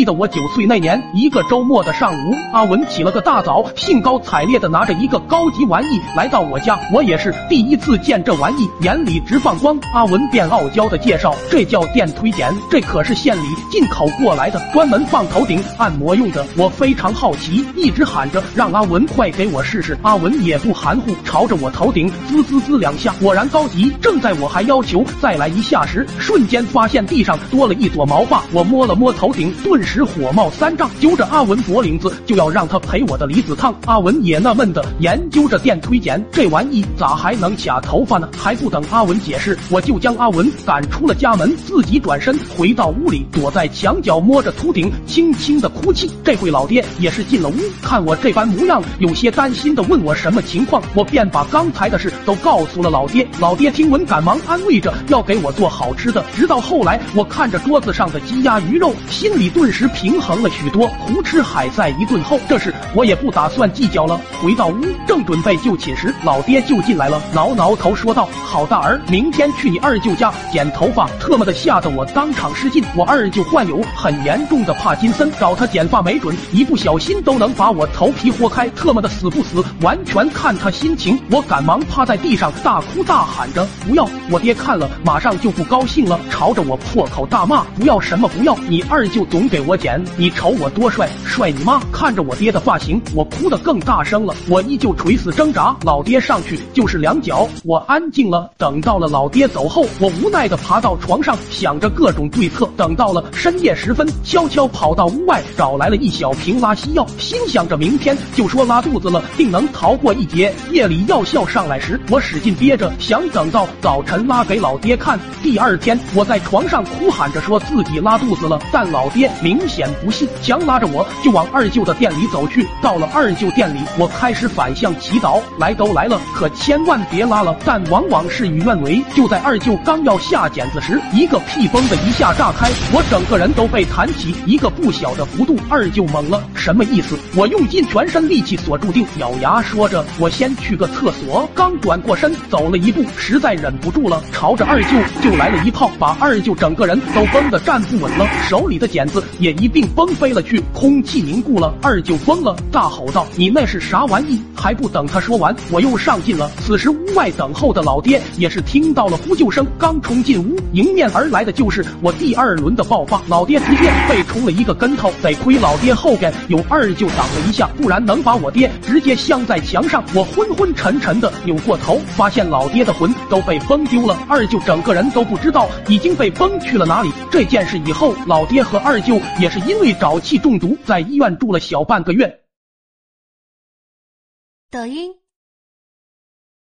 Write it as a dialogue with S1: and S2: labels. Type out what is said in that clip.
S1: 记得我九岁那年一个周末的上午，阿文起了个大早，兴高采烈的拿着一个高级玩意来到我家。我也是第一次见这玩意，眼里直放光。阿文便傲娇的介绍，这叫电推剪，这可是县里进口过来的，专门放头顶按摩用的。我非常好奇，一直喊着让阿文快给我试试。阿文也不含糊，朝着我头顶滋滋滋两下，果然高级。正在我还要求再来一下时，瞬间发现地上多了一撮毛发。我摸了摸头顶，顿时时火冒三丈，揪着阿文脖领子就要让他赔我的离子烫。阿文也纳闷的研究着电推剪这玩意咋还能卡头发呢？还不等阿文解释，我就将阿文赶出了家门，自己转身回到屋里，躲在墙角摸着秃顶，轻轻的哭泣。这回老爹也是进了屋，看我这般模样，有些担心的问我什么情况，我便把刚才的事都告诉了老爹。老爹听闻，赶忙安慰着要给我做好吃的。直到后来，我看着桌子上的鸡鸭鱼肉，心里顿时平衡了许多。胡吃海塞一顿后，这事我也不打算计较了。回到屋，正准备就寝时，老爹就进来了，挠挠头说道：“好大儿，明天去你二舅家剪头发。”特么的，吓得我当场失禁。我二舅患有很严重的帕金森，找他剪发没准一不小心都能把我头皮豁开。特么的死不死，完全看他心情。我赶忙趴在地上大哭大喊着：“不要！”我爹看了马上就不高兴了，朝着我破口大骂：“不要什么不要！你二舅总给我剪，你瞅我多帅，帅你妈！”看着我爹的发型，我哭得更大声了。我依旧垂死挣扎，老爹上去就是两脚，我安静了。等到了老爹走后，我无奈的爬到床上，想着各种对策。等到了深夜时分，悄悄跑到屋外，找来了一小瓶拉稀药，心想着明天就说拉肚子了，定能逃过一劫。夜里药效上来时，我使劲憋着，想等到早晨拉给老爹看。第二天，我在床上哭喊着说自己拉肚子了，但老爹明明显不信，强拉着我就往二舅的店里走去。到了二舅店里，我开始反向祈祷：来都来了，可千万别拉了。但往往事与愿违，就在二舅刚要下剪子时，一个屁崩的一下炸开，我整个人都被弹起一个不小的幅度。二舅懵了，什么意思？我用尽全身力气锁住腚，咬牙说。着：“我先去个厕所。”刚转过身走了一步，实在忍不住了，朝着二舅就来了一炮，把二舅整个人。都崩得站不稳了，手里的剪子也一并崩飞了去，空气凝固了。二舅疯了，大吼道：“你那是啥玩意？”还不等他说完，我又上劲了。此时屋外等候的老爹也是听到了呼救声，刚冲进屋，迎面而来的就是我第二轮的爆发。老爹直接被冲了一个跟头，得亏老爹后边有二舅挡了一下，不然能把我爹直接镶在墙上。我昏昏沉沉的扭过头，发现老爹的魂都被崩丢了，二舅整个人都不知道已经被崩去了哪里。这件事以后，老爹和二舅也是因为沼气中毒，在医院住了小半个月。
S2: 抖音。